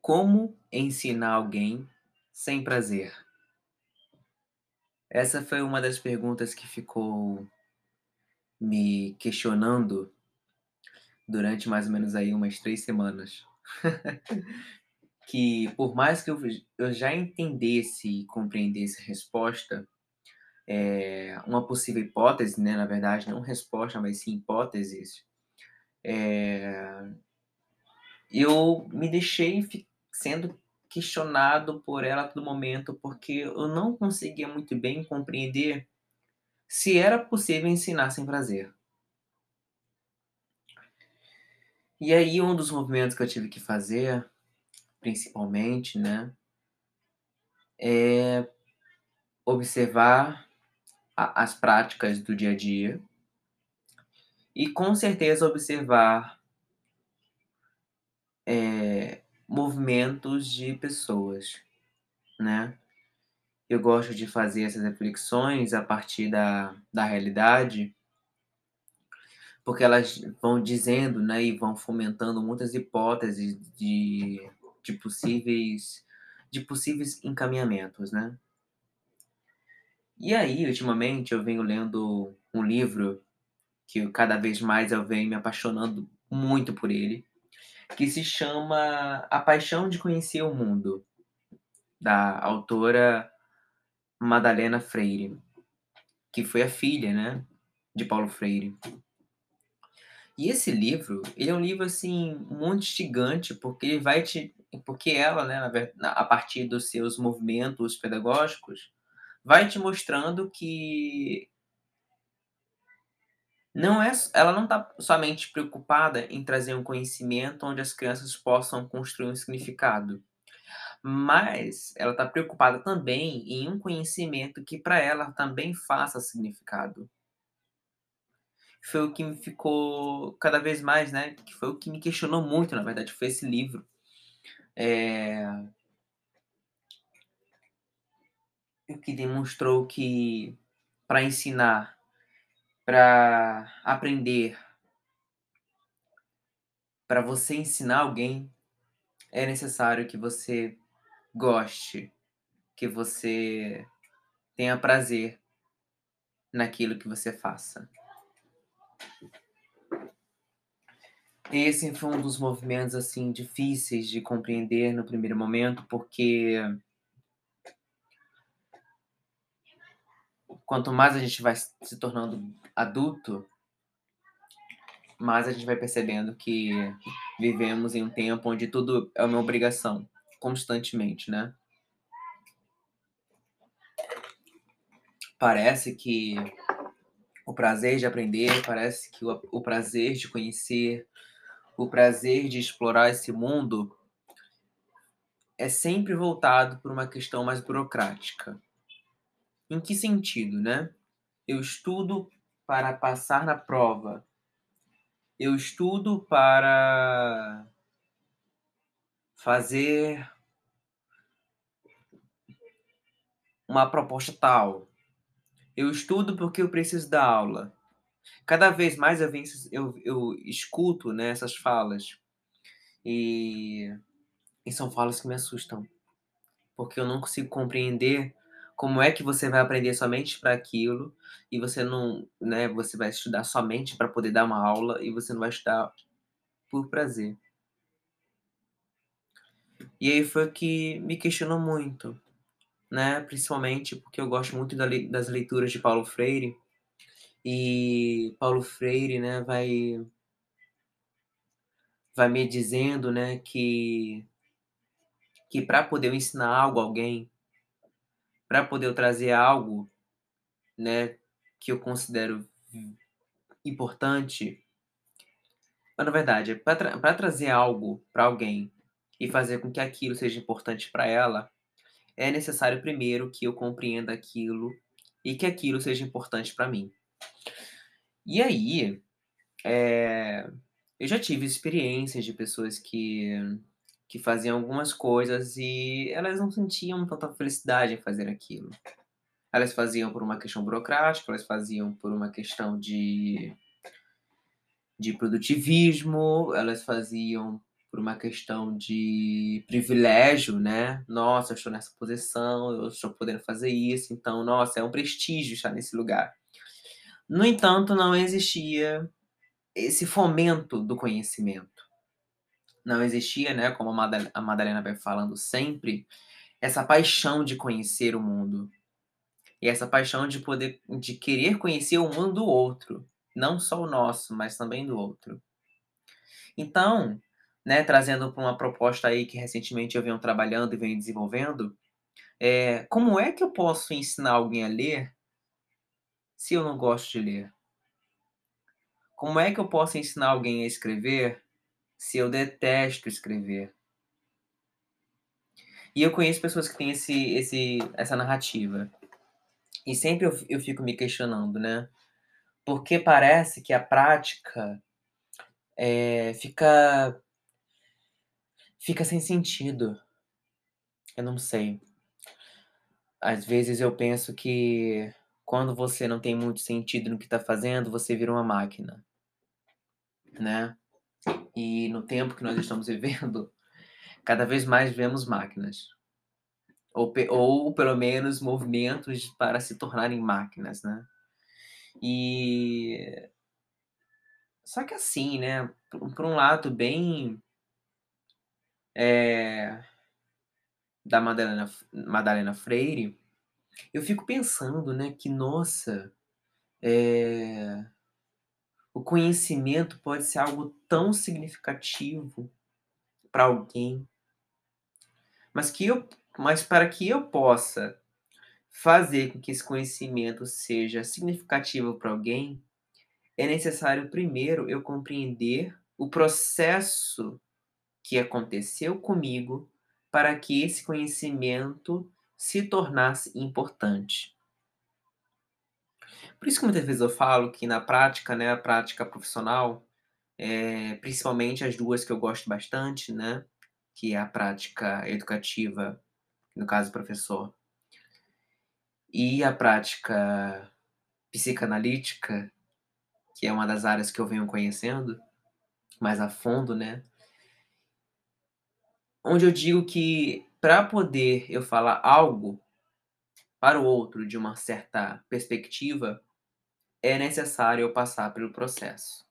Como ensinar alguém sem prazer? Essa foi uma das perguntas que ficou me questionando durante mais ou menos aí umas 3 semanas. Que por mais que eu já entendesse e compreendesse a resposta, eh, uma possível hipótese, né, na verdade, não resposta, mas sim hipóteses, eh, eu me deixei sendo questionado por ela todo momento, porque eu não conseguia muito bem compreender se era possível ensinar sem prazer. E aí um dos movimentos que eu tive que fazer, principalmente, né é observar a as práticas do dia a dia e com certeza observar eh, movimentos de pessoas, né. Eu gosto de fazer essas reflexões a partir da da realidade porque elas vão dizendo, né, e vão fomentando muitas hipóteses de de possíveis de possíveis encaminhamentos, né. E aí, ultimamente, eu venho lendo um livro que cada vez mais eu venho me apaixonando muito por ele, que se chama A Paixão de Conhecer o Mundo, da autora Madalena Freire, que foi a filha, né, de Paulo Freire. E esse livro, ele é um livro, assim, muito instigante, porque ele vai te porque ela, né, a partir dos seus movimentos pedagógicos, vai te mostrando que não é ela não tá somente preocupada em trazer um conhecimento onde as crianças possam construir um significado, mas ela tá preocupada também em um conhecimento que pra ela também faça significado. Foi o que me ficou cada vez mais, né, que foi o que me questionou muito, na verdade, foi esse livro. Eh o que demonstrou que pra ensinar, pra aprender pra você ensinar alguém, é necessário que você goste, que você tenha prazer naquilo que você faça. Esse foi um dos movimentos, assim, difíceis de compreender no primeiro momento, porque quanto mais a gente vai se tornando adulto mais a gente vai percebendo que vivemos em um tempo onde tudo é uma obrigação, constantemente, né. Parece que o prazer de aprender, parece que o o prazer de conhecer, o prazer de explorar esse mundo é sempre voltado por uma questão mais burocrática. Em que sentido, né? Eu estudo para passar na prova. Eu estudo para fazer uma proposta tal. Eu estudo porque eu preciso dar aula. Cada vez mais eu venho eu eu escuto, né, essas falas, e e são falas que me assustam, porque eu não consigo compreender como é que você vai aprender somente pra aquilo, e você não né, você vai estudar somente pra poder dar uma aula, e você não vai estudar por prazer. E aí foi o que me questionou muito, né, principalmente porque eu gosto muito das leituras de Paulo Freire, e Paulo Freire, né, vai vai me dizendo, né, que que pra poder ensinar algo a alguém, pra poder trazer algo, né, que eu considero importante mas na verdade, pra tra pra trazer algo pra alguém e fazer com que aquilo seja importante pra ela, é necessário primeiro que eu compreenda aquilo e que aquilo seja importante pra mim. E aí, eh, eu já tive experiências de pessoas que que faziam algumas coisas e elas não sentiam tanta felicidade em fazer aquilo. Elas faziam por uma questão burocrática, elas faziam por uma questão de de produtivismo, elas faziam por uma questão de privilégio, né? Nossa, eu estou nessa posição, eu estou podendo fazer isso, então, nossa, é um prestígio estar nesse lugar. No entanto, não existia esse fomento do conhecimento. Não existia, né, como a Madalena vai falando sempre, essa paixão de conhecer o mundo. E essa paixão de poder de querer conhecer o mundo do outro, não só o nosso, mas também do outro. Então, né, trazendo para uma proposta aí que recentemente eu venho trabalhando e venho desenvolvendo, é, como é que eu posso ensinar alguém a ler se eu não gosto de ler? Como é que eu posso ensinar alguém a escrever se eu detesto escrever? E eu conheço pessoas que têm esse, esse, essa narrativa. E sempre eu, eu fico me questionando, né? Porque parece que a prática é, fica fica sem sentido. Eu não sei. Às vezes eu penso que quando você não tem muito sentido no que está fazendo, você vira uma máquina, né? E no tempo que nós estamos vivendo, cada vez mais vemos máquinas. Ou, ou pelo menos movimentos para se tornarem máquinas, né? E. Só que assim, né? Por, por um lado, bem é, da Madalena, Madalena Freire, eu fico pensando, né, que, nossa, é, o conhecimento pode ser algo tão significativo para alguém, mas que eu, mas para que eu possa fazer com que esse conhecimento seja significativo para alguém, é necessário primeiro eu compreender o processo que aconteceu comigo para que esse conhecimento se tornasse importante. Por isso que muitas vezes eu falo que na prática, né, a prática profissional, é, principalmente as duas que eu gosto bastante, né, que é a prática educativa, no caso professor, e a prática psicanalítica, que é uma das áreas que eu venho conhecendo mais a fundo, né, onde eu digo que para poder eu falar algo para o outro de uma certa perspectiva, é necessário eu passar pelo processo.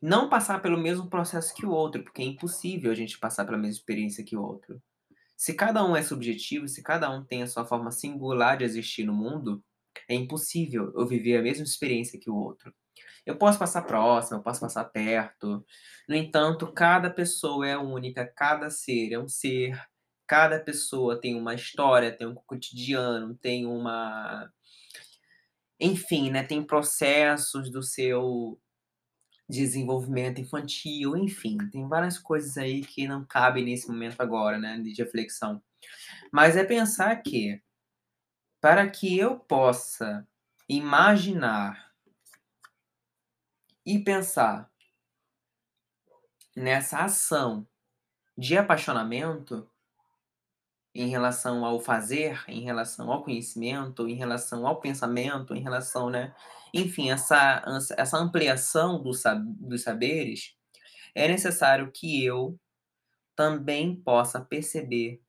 Não passar pelo mesmo processo que o outro, porque é impossível a gente passar pela mesma experiência que o outro. Se cada um é subjetivo, se cada um tem a sua forma singular de existir no mundo, é impossível eu viver a mesma experiência que o outro. Eu posso passar próximo, eu posso passar perto. No entanto, cada pessoa é única, cada ser é um ser, cada pessoa tem uma história, tem um cotidiano, tem uma. Enfim, né? Tem processos do seu desenvolvimento infantil, enfim, tem várias coisas aí que não cabem nesse momento agora, né, de reflexão. Mas é pensar que para que eu possa imaginar e pensar nessa ação de apaixonamento em relação ao fazer, em relação ao conhecimento, em relação ao pensamento, em relação, né? Enfim, essa, essa ampliação do, dos saberes, é necessário que eu também possa perceber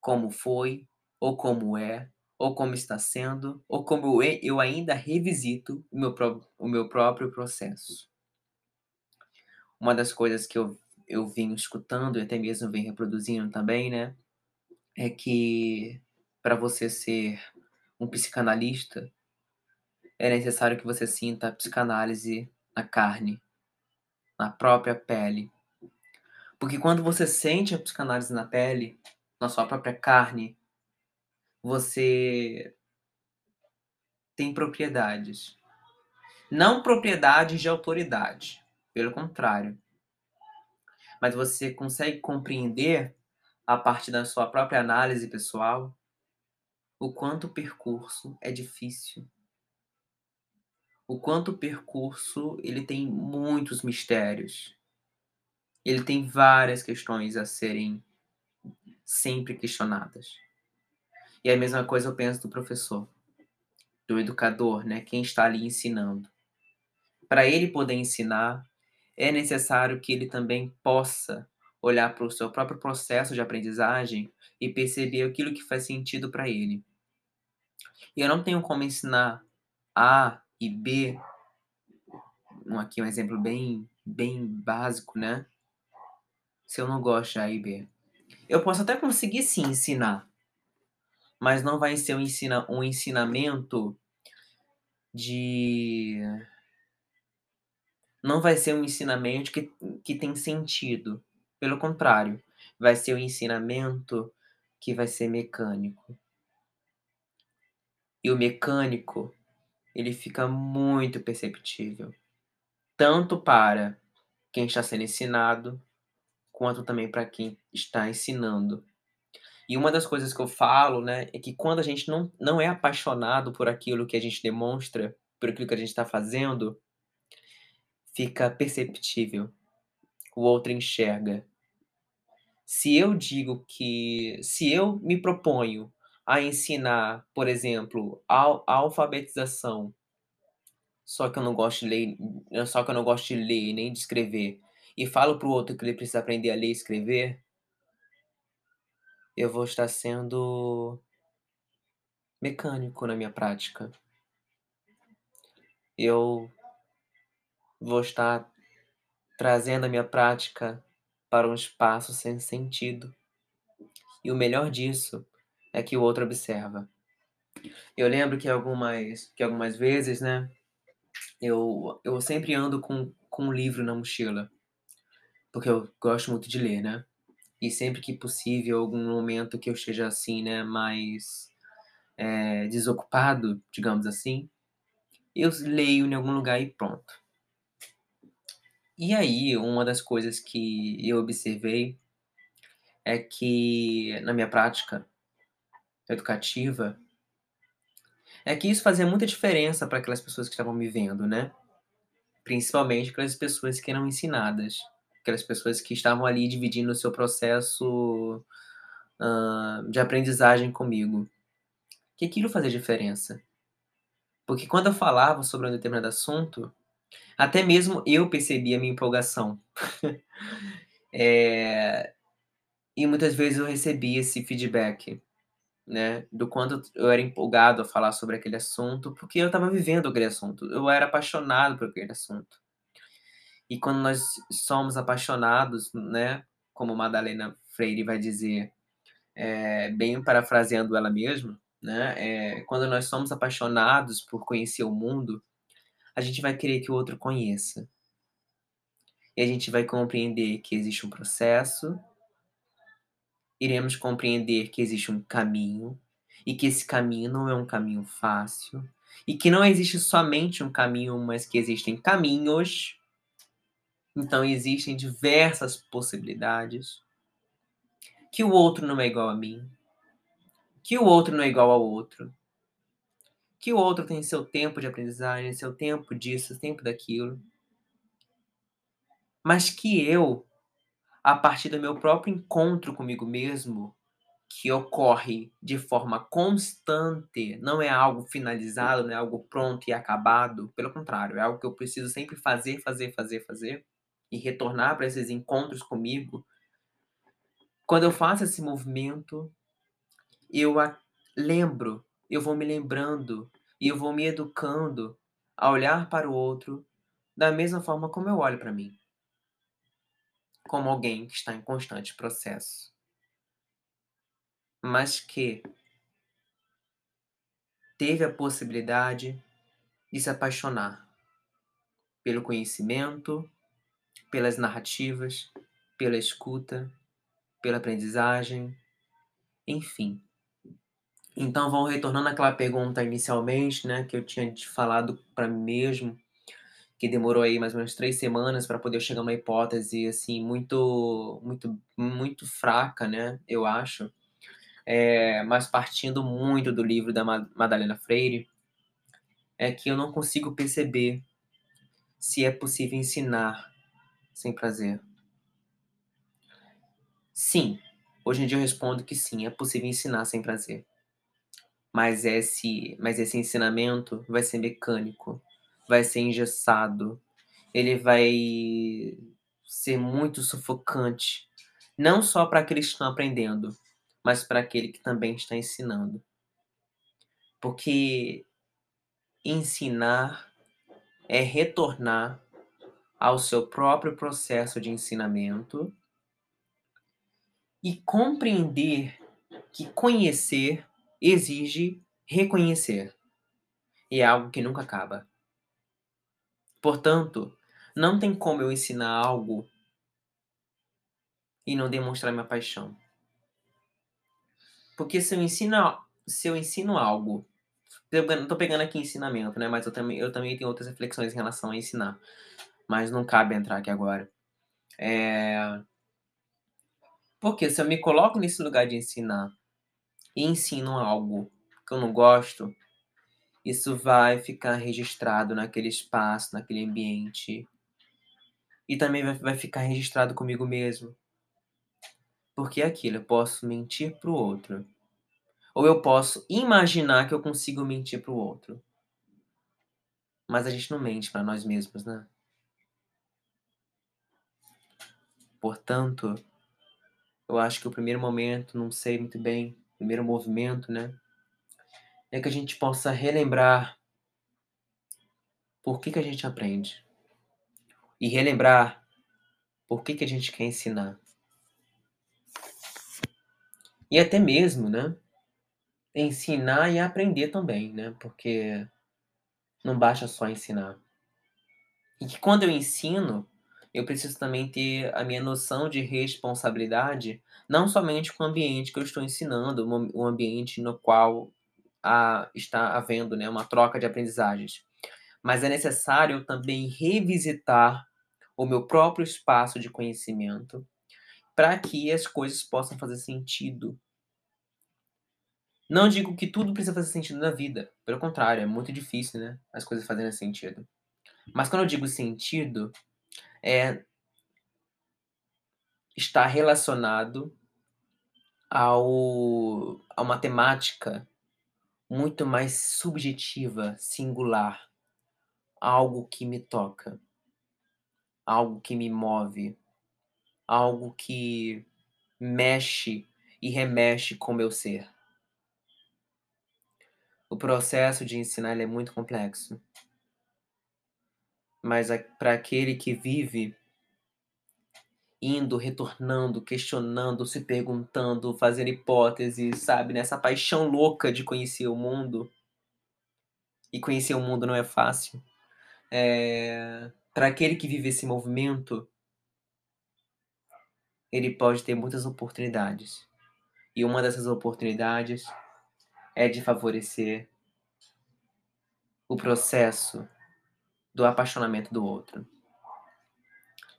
como foi, ou como é, ou como está sendo, ou como eu ainda revisito o meu, o meu próprio processo. Uma das coisas que eu, eu venho escutando e até mesmo venho reproduzindo também, né, é que para você ser um psicanalista, é necessário que você sinta a psicanálise na carne, na própria pele. Porque quando você sente a psicanálise na pele, na sua própria carne, você tem propriedades. Não propriedades de autoridade, pelo contrário. Mas você consegue compreender, a partir da sua própria análise pessoal, o quanto o percurso é difícil. O quanto o percurso ele tem muitos mistérios. Ele tem várias questões a serem sempre questionadas. E a mesma coisa eu penso do professor. do educador, né, quem está ali ensinando. Para ele poder ensinar, é necessário que ele também possa olhar para o seu próprio processo de aprendizagem e perceber aquilo que faz sentido para ele. E eu não tenho como ensinar A e B, um, aqui um exemplo bem, bem básico, né? Se eu não gosto de A e B. Eu posso até conseguir sim ensinar, mas não vai ser um, ensina, um ensinamento de. Não vai ser um ensinamento que, que tem sentido. Pelo contrário, vai ser um ensinamento que vai ser mecânico. E o mecânico, ele fica muito perceptível, tanto para quem está sendo ensinado, quanto também para quem está ensinando. E uma das coisas que eu falo, né, é que quando a gente não, não é apaixonado por aquilo que a gente demonstra, por aquilo que a gente está fazendo, fica perceptível. O outro enxerga. Se eu digo que. Se eu me proponho a ensinar, por exemplo, a, alfabetização, só que eu não gosto de ler, só que eu não gosto de ler nem de escrever, e falo para o outro que ele precisa aprender a ler e escrever, eu vou estar sendo mecânico na minha prática. Eu vou estar trazendo a minha prática para um espaço sem sentido. E o melhor disso é que o outro observa. Eu lembro que algumas, que algumas vezes, né, eu, eu sempre ando com, com um livro na mochila, porque eu gosto muito de ler, né? E sempre que possível, algum momento que eu esteja assim, né, mais é, desocupado, digamos assim, eu leio em algum lugar e pronto. E aí, uma das coisas que eu observei é que na minha prática educativa é que isso fazia muita diferença para aquelas pessoas que estavam me vendo, né? Principalmente aquelas pessoas que eram ensinadas, aquelas pessoas que estavam ali dividindo o seu processo uh, de aprendizagem comigo. Que aquilo fazia diferença. Porque quando eu falava sobre um determinado assunto, até mesmo eu percebi a minha empolgação. é... E muitas vezes eu recebi esse feedback, né? Do quanto eu era empolgado a falar sobre aquele assunto, porque eu estava vivendo aquele assunto. Eu era apaixonado por aquele assunto. E quando nós somos apaixonados, né? Como Madalena Freire vai dizer, é, bem parafraseando ela mesma, né? É, quando nós somos apaixonados por conhecer o mundo, a gente vai querer que o outro conheça. E a gente vai compreender que existe um processo, iremos compreender que existe um caminho, e que esse caminho não é um caminho fácil, e que não existe somente um caminho, mas que existem caminhos. Então existem diversas possibilidades. Que o outro não é igual a mim, que o outro não é igual ao outro, que o outro tem seu tempo de aprendizagem, seu tempo disso, tempo daquilo. Mas que eu, a partir do meu próprio encontro comigo mesmo, que ocorre de forma constante, não é algo finalizado, não é algo pronto e acabado, pelo contrário, é algo que eu preciso sempre fazer, fazer, fazer, fazer e retornar para esses encontros comigo. Quando eu faço esse movimento, eu lembro eu vou me lembrando e eu vou me educando a olhar para o outro da mesma forma como eu olho para mim. Como alguém que está em constante processo. Mas que teve a possibilidade de se apaixonar pelo conhecimento, pelas narrativas, pela escuta, pela aprendizagem, enfim, então, vão retornando àquela pergunta inicialmente, né, que eu tinha te falado para mim mesmo, que demorou aí mais ou menos três semanas para poder chegar a uma hipótese assim muito, muito, muito fraca, né, eu acho, é, mas partindo muito do livro da Madalena Freire, é que eu não consigo perceber se é possível ensinar sem prazer. Sim, hoje em dia eu respondo que sim, é possível ensinar sem prazer. Mas esse, mas esse ensinamento vai ser mecânico, vai ser engessado, ele vai ser muito sufocante, não só para aqueles que estão aprendendo, mas para aquele que também está ensinando. Porque ensinar é retornar ao seu próprio processo de ensinamento e compreender que conhecer exige reconhecer. E é algo que nunca acaba. Portanto, não tem como eu ensinar algo e não demonstrar minha paixão. Porque se eu ensino, se eu ensino algo, tô pegando aqui ensinamento, né? Mas eu também, eu também tenho outras reflexões em relação a ensinar. Mas não cabe entrar aqui agora. É... Porque se eu me coloco nesse lugar de ensinar e ensino algo que eu não gosto, isso vai ficar registrado naquele espaço, naquele ambiente. E também vai, ficar registrado comigo mesmo. Porque é aquilo, eu posso mentir para o outro. Ou eu posso imaginar que eu consigo mentir para o outro. Mas a gente não mente para nós mesmos, né? Portanto, eu acho que o primeiro momento, não sei muito bem, primeiro movimento, né? É que a gente possa relembrar por que, que a gente aprende. E relembrar por que, que a gente quer ensinar. E até mesmo, né? Ensinar e aprender também, né? Porque não basta só ensinar. E que quando eu ensino, eu preciso também ter a minha noção de responsabilidade, não somente com o ambiente que eu estou ensinando, o ambiente no qual a, está havendo né, uma troca de aprendizagens. Mas é necessário também revisitar o meu próprio espaço de conhecimento para que as coisas possam fazer sentido não digo que tudo precisa fazer sentido na vida. Pelo contrário, é muito difícil, né? As coisas fazerem sentido. Mas quando eu digo sentido, é está relacionado ao, a uma temática muito mais subjetiva, singular, algo que me toca, algo que me move, algo que mexe e remexe com meu ser. O processo de ensinar é muito complexo. Mas para aquele que vive indo, retornando, questionando, se perguntando, fazendo hipóteses, sabe, nessa paixão louca de conhecer o mundo. E conhecer o mundo não é fácil. É... Para aquele que vive esse movimento, ele pode ter muitas oportunidades. E uma dessas oportunidades é de favorecer o processo do apaixonamento do outro.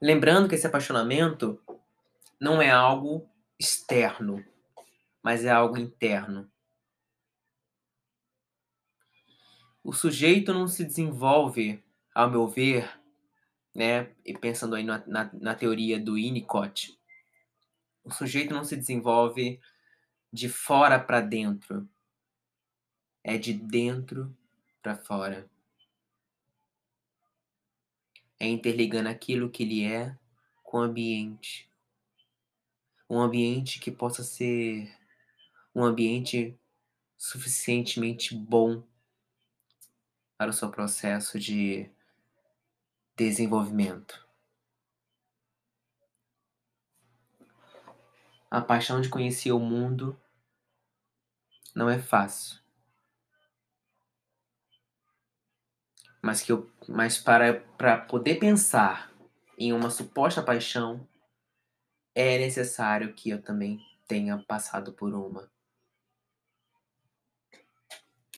Lembrando que esse apaixonamento não é algo externo, mas é algo interno. O sujeito não se desenvolve, ao meu ver, né, e pensando aí na, na, na teoria do Winnicott, o sujeito não se desenvolve de fora para dentro, é de dentro para fora. É interligando aquilo que ele é com o ambiente. Um ambiente que possa ser um ambiente suficientemente bom para o seu processo de desenvolvimento. A paixão de conhecer o mundo não é fácil. Mas que eu, mas para para poder pensar em uma suposta paixão é necessário que eu também tenha passado por uma.